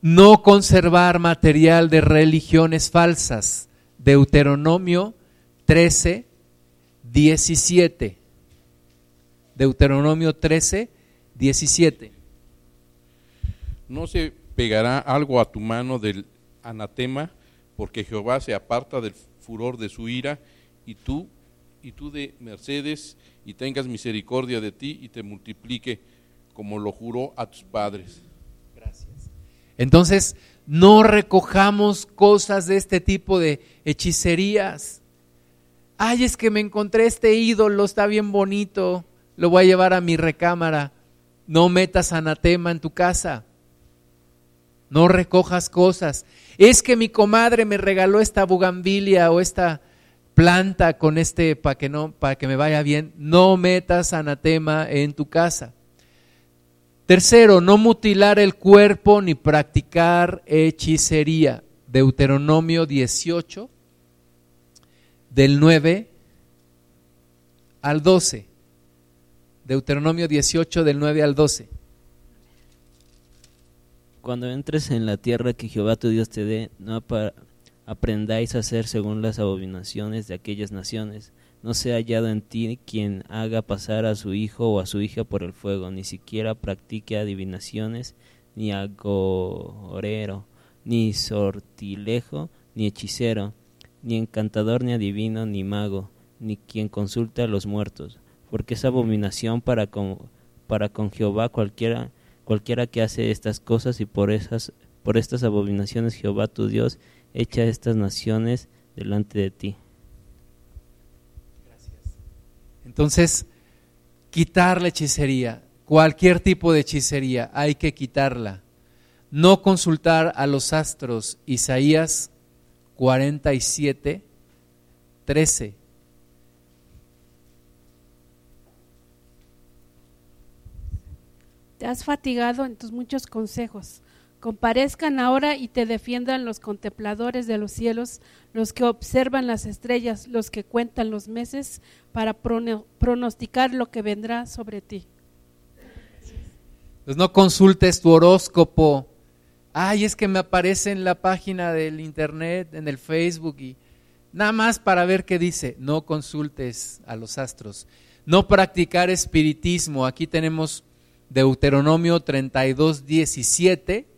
no conservar material de religiones falsas. Deuteronomio 13, 17. Deuteronomio 13, 17. No se pegará algo a tu mano del anatema, porque Jehová se aparta del furor de su ira, y tú, y tú de mercedes, y tengas misericordia de ti, y te multiplique, como lo juró a tus padres. Gracias. Entonces, no recojamos cosas de este tipo de hechicerías. Ay, es que me encontré este ídolo, está bien bonito, lo voy a llevar a mi recámara. No metas anatema en tu casa. No recojas cosas. Es que mi comadre me regaló esta bugambilia o esta planta con este para que no para que me vaya bien. No metas anatema en tu casa. Tercero, no mutilar el cuerpo ni practicar hechicería. Deuteronomio 18, del 9 al 12. Deuteronomio 18, del 9 al 12. Cuando entres en la tierra que Jehová tu Dios te dé, no aprendáis a hacer según las abominaciones de aquellas naciones. No sea hallado en ti quien haga pasar a su hijo o a su hija por el fuego, ni siquiera practique adivinaciones, ni agorero, ni sortilejo, ni hechicero, ni encantador, ni adivino, ni mago, ni quien consulte a los muertos, porque es abominación para con, para con Jehová cualquiera, cualquiera que hace estas cosas, y por, esas, por estas abominaciones Jehová tu Dios echa estas naciones delante de ti. Entonces, quitar la hechicería, cualquier tipo de hechicería, hay que quitarla. No consultar a los astros, Isaías 47, 13. Te has fatigado en tus muchos consejos Comparezcan ahora y te defiendan los contempladores de los cielos, los que observan las estrellas, los que cuentan los meses para pronosticar lo que vendrá sobre ti. Pues no consultes tu horóscopo. Ay, es que me aparece en la página del internet, en el Facebook y nada más para ver qué dice. No consultes a los astros. No practicar espiritismo. Aquí tenemos Deuteronomio 32, 17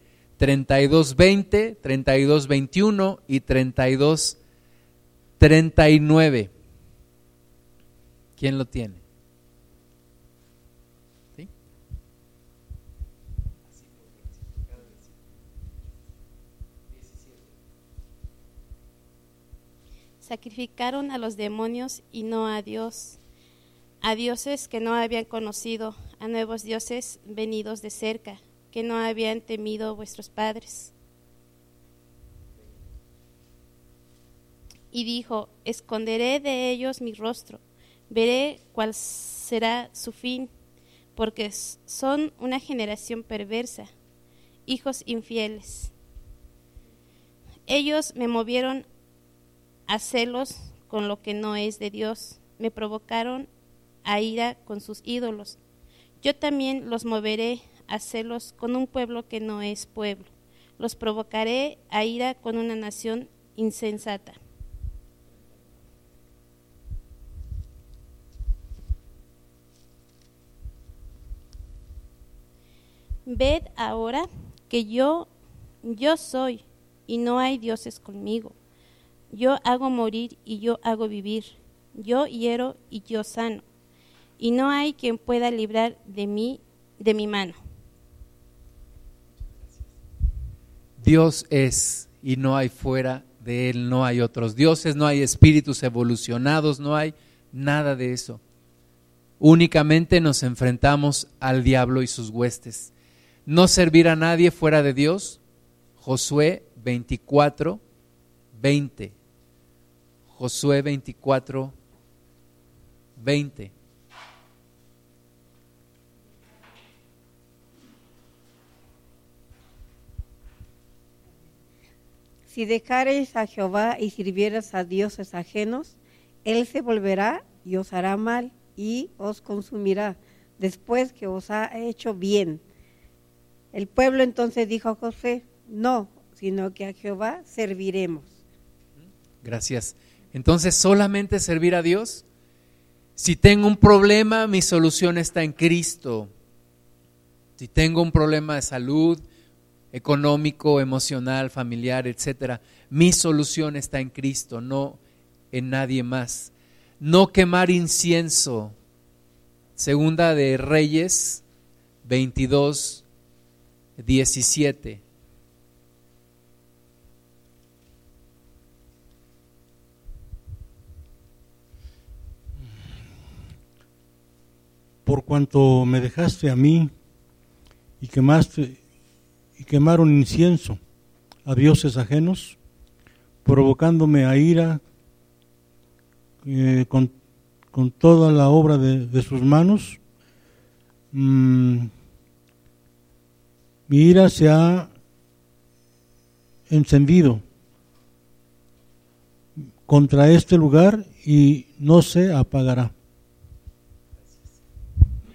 3220, 3221 y 3239. ¿Quién lo tiene? Sacrificaron a los demonios y no a Dios, a dioses que no habían conocido, a nuevos dioses venidos de cerca que no habían temido vuestros padres. Y dijo, esconderé de ellos mi rostro, veré cuál será su fin, porque son una generación perversa, hijos infieles. Ellos me movieron a celos con lo que no es de Dios, me provocaron a ira con sus ídolos. Yo también los moveré hacerlos con un pueblo que no es pueblo. Los provocaré a ira con una nación insensata. Ved ahora que yo, yo soy y no hay dioses conmigo. Yo hago morir y yo hago vivir. Yo hiero y yo sano. Y no hay quien pueda librar de mí, de mi mano. Dios es y no hay fuera de Él, no hay otros dioses, no hay espíritus evolucionados, no hay nada de eso. Únicamente nos enfrentamos al diablo y sus huestes. No servir a nadie fuera de Dios. Josué 24, 20. Josué 24, 20. Si dejareis a Jehová y sirvieras a dioses ajenos, él se volverá y os hará mal y os consumirá después que os ha hecho bien. El pueblo entonces dijo a José, no, sino que a Jehová serviremos. Gracias. Entonces, solamente servir a Dios. Si tengo un problema, mi solución está en Cristo. Si tengo un problema de salud, económico, emocional, familiar, etcétera, mi solución está en Cristo, no en nadie más. No quemar incienso. Segunda de Reyes 22 17. por cuanto me dejaste a mí y quemaste y quemaron incienso a dioses ajenos, provocándome a ira eh, con, con toda la obra de, de sus manos, mm, mi ira se ha encendido contra este lugar y no se apagará.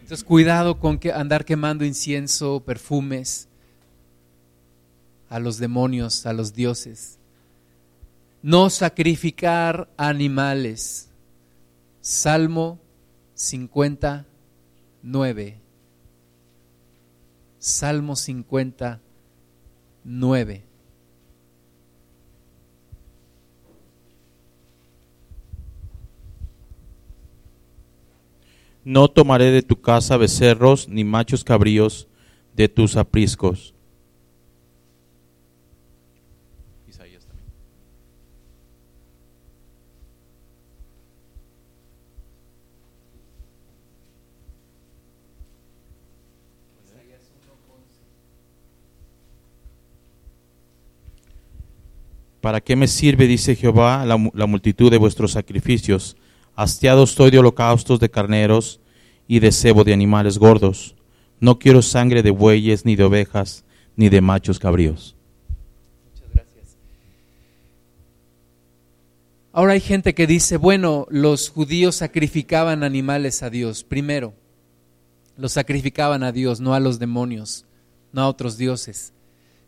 Entonces, cuidado con que andar quemando incienso, perfumes a los demonios, a los dioses. No sacrificar animales. Salmo 59. Salmo 59. No tomaré de tu casa becerros ni machos cabríos de tus apriscos. ¿Para qué me sirve, dice Jehová, la, mu- la multitud de vuestros sacrificios? Hastiado estoy de holocaustos de carneros y de cebo de animales gordos. No quiero sangre de bueyes, ni de ovejas, ni de machos cabríos. Muchas gracias. Ahora hay gente que dice, bueno, los judíos sacrificaban animales a Dios. Primero, los sacrificaban a Dios, no a los demonios, no a otros dioses.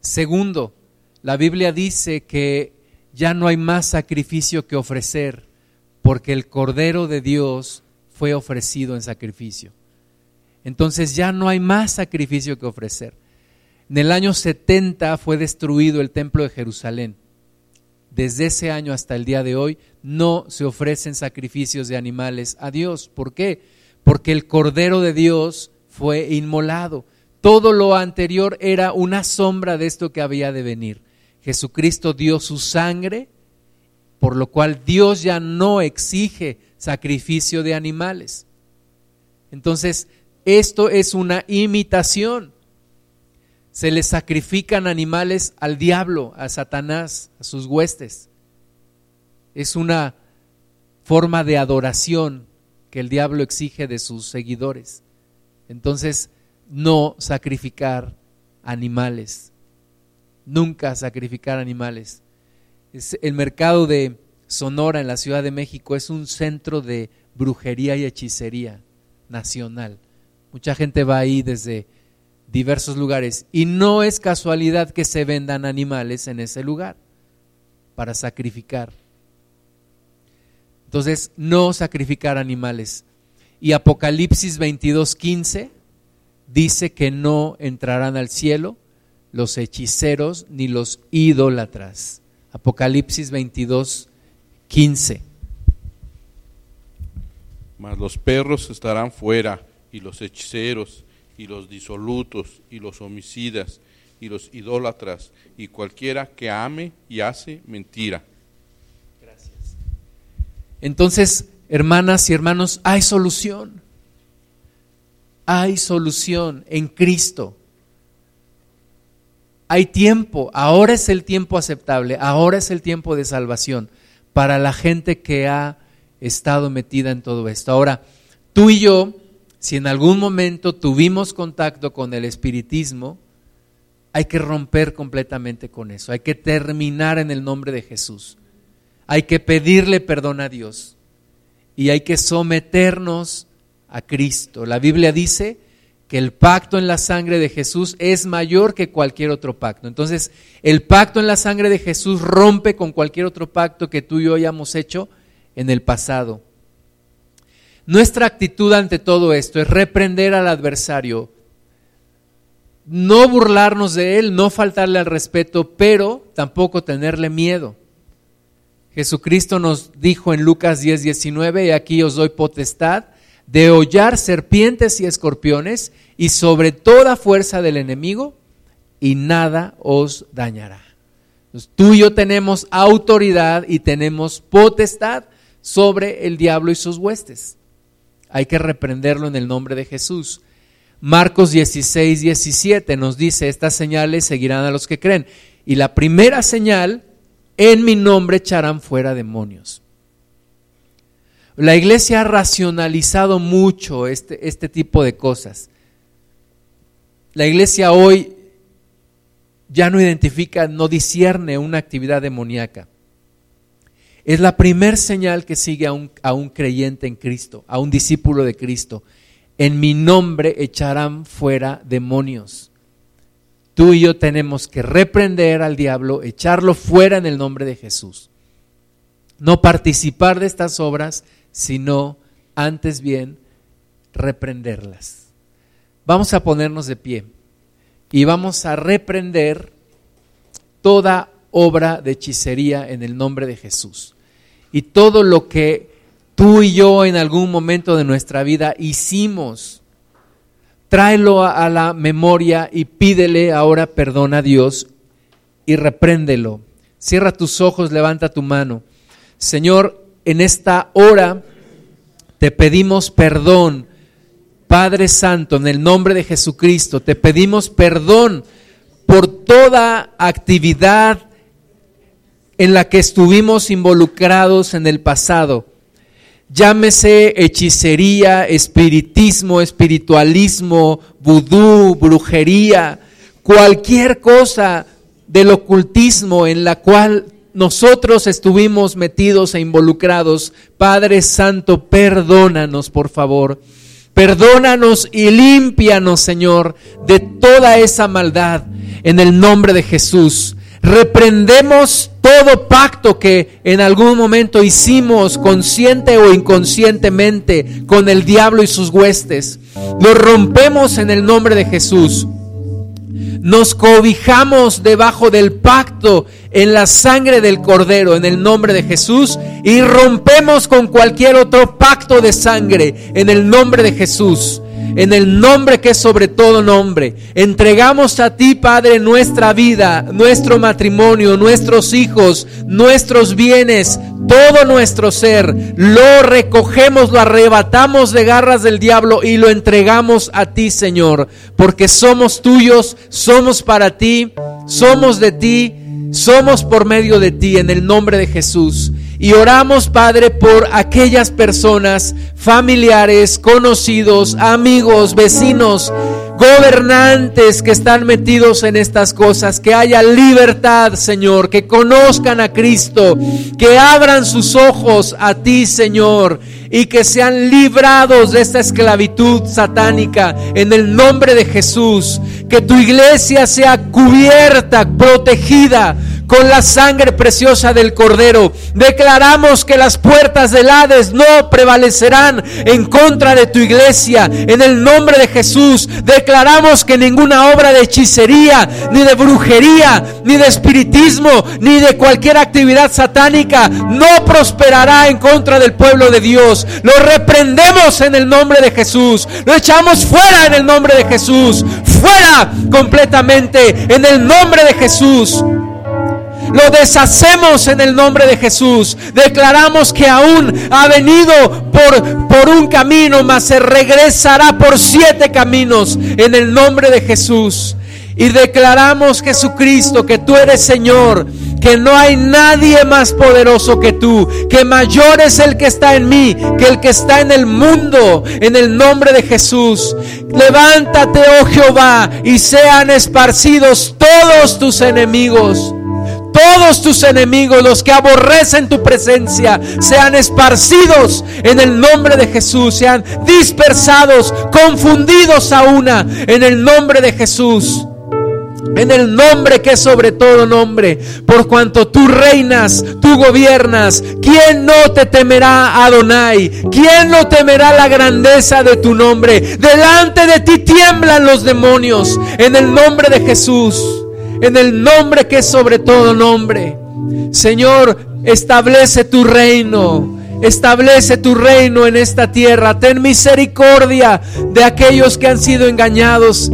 Segundo, la Biblia dice que ya no hay más sacrificio que ofrecer, porque el Cordero de Dios fue ofrecido en sacrificio. Entonces ya no hay más sacrificio que ofrecer. En el año 70 fue destruido el templo de Jerusalén. Desde ese año hasta el día de hoy no se ofrecen sacrificios de animales a Dios. ¿Por qué? Porque el Cordero de Dios fue inmolado. Todo lo anterior era una sombra de esto que había de venir. Jesucristo dio su sangre, por lo cual Dios ya no exige sacrificio de animales. Entonces, esto es una imitación se le sacrifican animales al diablo, a Satanás, a sus huestes. Es una forma de adoración que el diablo exige de sus seguidores. Entonces, no sacrificar animales. Nunca sacrificar animales. Es- el mercado de Sonora en la Ciudad de México es un centro de brujería y hechicería nacional. Mucha gente va ahí desde diversos lugares y no es casualidad que se vendan animales en ese lugar para sacrificar. Entonces, no sacrificar animales. Y Apocalipsis 22:15 dice que no entrarán al cielo los hechiceros ni los idólatras. Apocalipsis 22:15. Mas los perros estarán fuera, y los hechiceros, y los disolutos, y los homicidas, y los idólatras, y cualquiera que ame y hace mentira. Entonces, hermanas y hermanos, hay solución. Hay solución en Cristo. Hay tiempo, ahora es el tiempo aceptable, ahora es el tiempo de salvación para la gente que ha estado metida en todo esto. Ahora, tú y yo, si en algún momento tuvimos contacto con el espiritismo, hay que romper completamente con eso, hay que terminar en el nombre de Jesús, hay que pedirle perdón a Dios y hay que someternos a Cristo. La Biblia dice que el pacto en la sangre de Jesús es mayor que cualquier otro pacto. Entonces, el pacto en la sangre de Jesús rompe con cualquier otro pacto que tú y yo hayamos hecho en el pasado. Nuestra actitud ante todo esto es reprender al adversario, no burlarnos de él, no faltarle al respeto, pero tampoco tenerle miedo. Jesucristo nos dijo en Lucas 10, 19, y aquí os doy potestad de hollar serpientes y escorpiones y sobre toda fuerza del enemigo, y nada os dañará. tú y yo tenemos autoridad y tenemos potestad sobre el diablo y sus huestes. Hay que reprenderlo en el nombre de Jesús. Marcos 16, 17 nos dice, estas señales seguirán a los que creen. Y la primera señal, en mi nombre echarán fuera demonios. La iglesia ha racionalizado mucho este, este tipo de cosas. La iglesia hoy ya no identifica, no discierne una actividad demoníaca. Es la primer señal que sigue a un, a un creyente en Cristo, a un discípulo de Cristo en mi nombre echarán fuera demonios. Tú y yo tenemos que reprender al diablo, echarlo fuera en el nombre de Jesús. No participar de estas obras, sino antes bien reprenderlas. Vamos a ponernos de pie y vamos a reprender toda obra de hechicería en el nombre de Jesús. Y todo lo que tú y yo en algún momento de nuestra vida hicimos. Tráelo a, la memoria y pídele ahora perdón a Dios y repréndelo. Cierra tus ojos, levanta tu mano. Señor, en esta hora te pedimos perdón. Padre Santo, en el nombre de Jesucristo, te pedimos perdón por toda actividad en la que estuvimos involucrados en el pasado llámese hechicería, espiritismo, espiritualismo, vudú, brujería, cualquier cosa del ocultismo en la cual nosotros estuvimos metidos e involucrados, Padre Santo, perdónanos, por favor. Perdónanos y límpianos, Señor, de toda esa maldad en el nombre de Jesús. Reprendemos todo pacto que en algún momento hicimos consciente o inconscientemente con el diablo y sus huestes. Lo rompemos en el nombre de Jesús. Nos cobijamos debajo del pacto en la sangre del cordero en el nombre de Jesús y rompemos con cualquier otro pacto de sangre en el nombre de Jesús en el nombre que es sobre todo nombre. Entregamos a ti, Padre, nuestra vida, nuestro matrimonio, nuestros hijos, nuestros bienes, todo nuestro ser. Lo recogemos, lo arrebatamos de garras del diablo y lo entregamos a ti, Señor, porque somos tuyos, somos para ti, somos de ti, somos por medio de ti, en el nombre de Jesús. Y oramos, Padre, por aquellas personas, familiares, conocidos, amigos, vecinos, gobernantes que están metidos en estas cosas, que haya libertad, Señor, que conozcan a Cristo, que abran sus ojos a ti, Señor, y que sean librados de esta esclavitud satánica en el nombre de Jesús, que tu iglesia sea cubierta, protegida con la sangre preciosa del Cordero. Declaramos que las puertas del Hades no prevalecerán en contra de tu iglesia. En el nombre de Jesús declaramos que ninguna obra de hechicería, ni de brujería, ni de espiritismo, ni de cualquier actividad satánica no prosperará en contra del pueblo de Dios. Lo reprendemos en el nombre de Jesús. Lo echamos fuera en el nombre de Jesús. Fuera completamente en el nombre de Jesús. Lo deshacemos en el nombre de Jesús. Declaramos que aún ha venido por, por un camino, mas se regresará por siete caminos en el nombre de Jesús. Y declaramos, Jesucristo, que tú eres Señor, que no hay nadie más poderoso que tú, que mayor es el que está en mí que el que está en el mundo, en el nombre de Jesús. Levántate, oh Jehová, y sean esparcidos todos tus enemigos todos tus enemigos, los que aborrecen tu presencia, sean esparcidos en el nombre de Jesús, sean dispersados, confundidos a una, en el nombre de Jesús. En el nombre que es sobre todo nombre, por cuanto tú reinas, tú gobiernas, ¿quién no te temerá, Adonai? ¿Quién no temerá la grandeza de tu nombre? Delante de ti tiemblan los demonios, en el nombre de Jesús, en el nombre que es sobre todo nombre. Señor, establece tu reino. Establece tu reino en esta tierra. Ten misericordia de aquellos que han sido engañados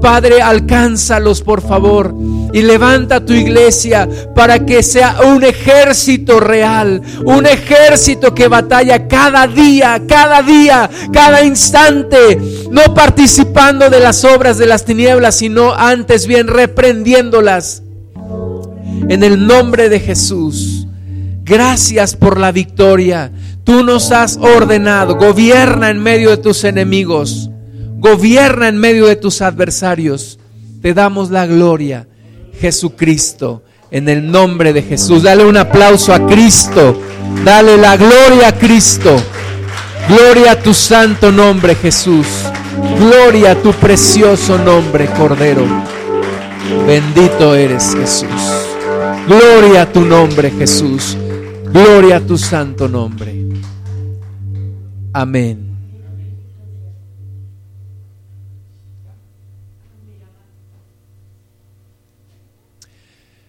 Padre, alcánzalos por favor y levanta tu iglesia para que sea un ejército real, un ejército que batalla cada día, cada día, cada instante, no participando de las obras de las tinieblas, sino antes bien reprendiéndolas. En el nombre de Jesús, gracias por la victoria. Tú nos has ordenado, gobierna en medio de tus enemigos Gobierna en medio de tus adversarios. Te damos la gloria, Jesucristo, en el nombre de Jesús. Dale un aplauso a Cristo. Dale la gloria a Cristo. Gloria a tu santo nombre, Jesús. Gloria a tu precioso nombre, Cordero. Bendito eres, Jesús. Gloria a tu nombre, Jesús. Gloria a tu santo nombre. Amén.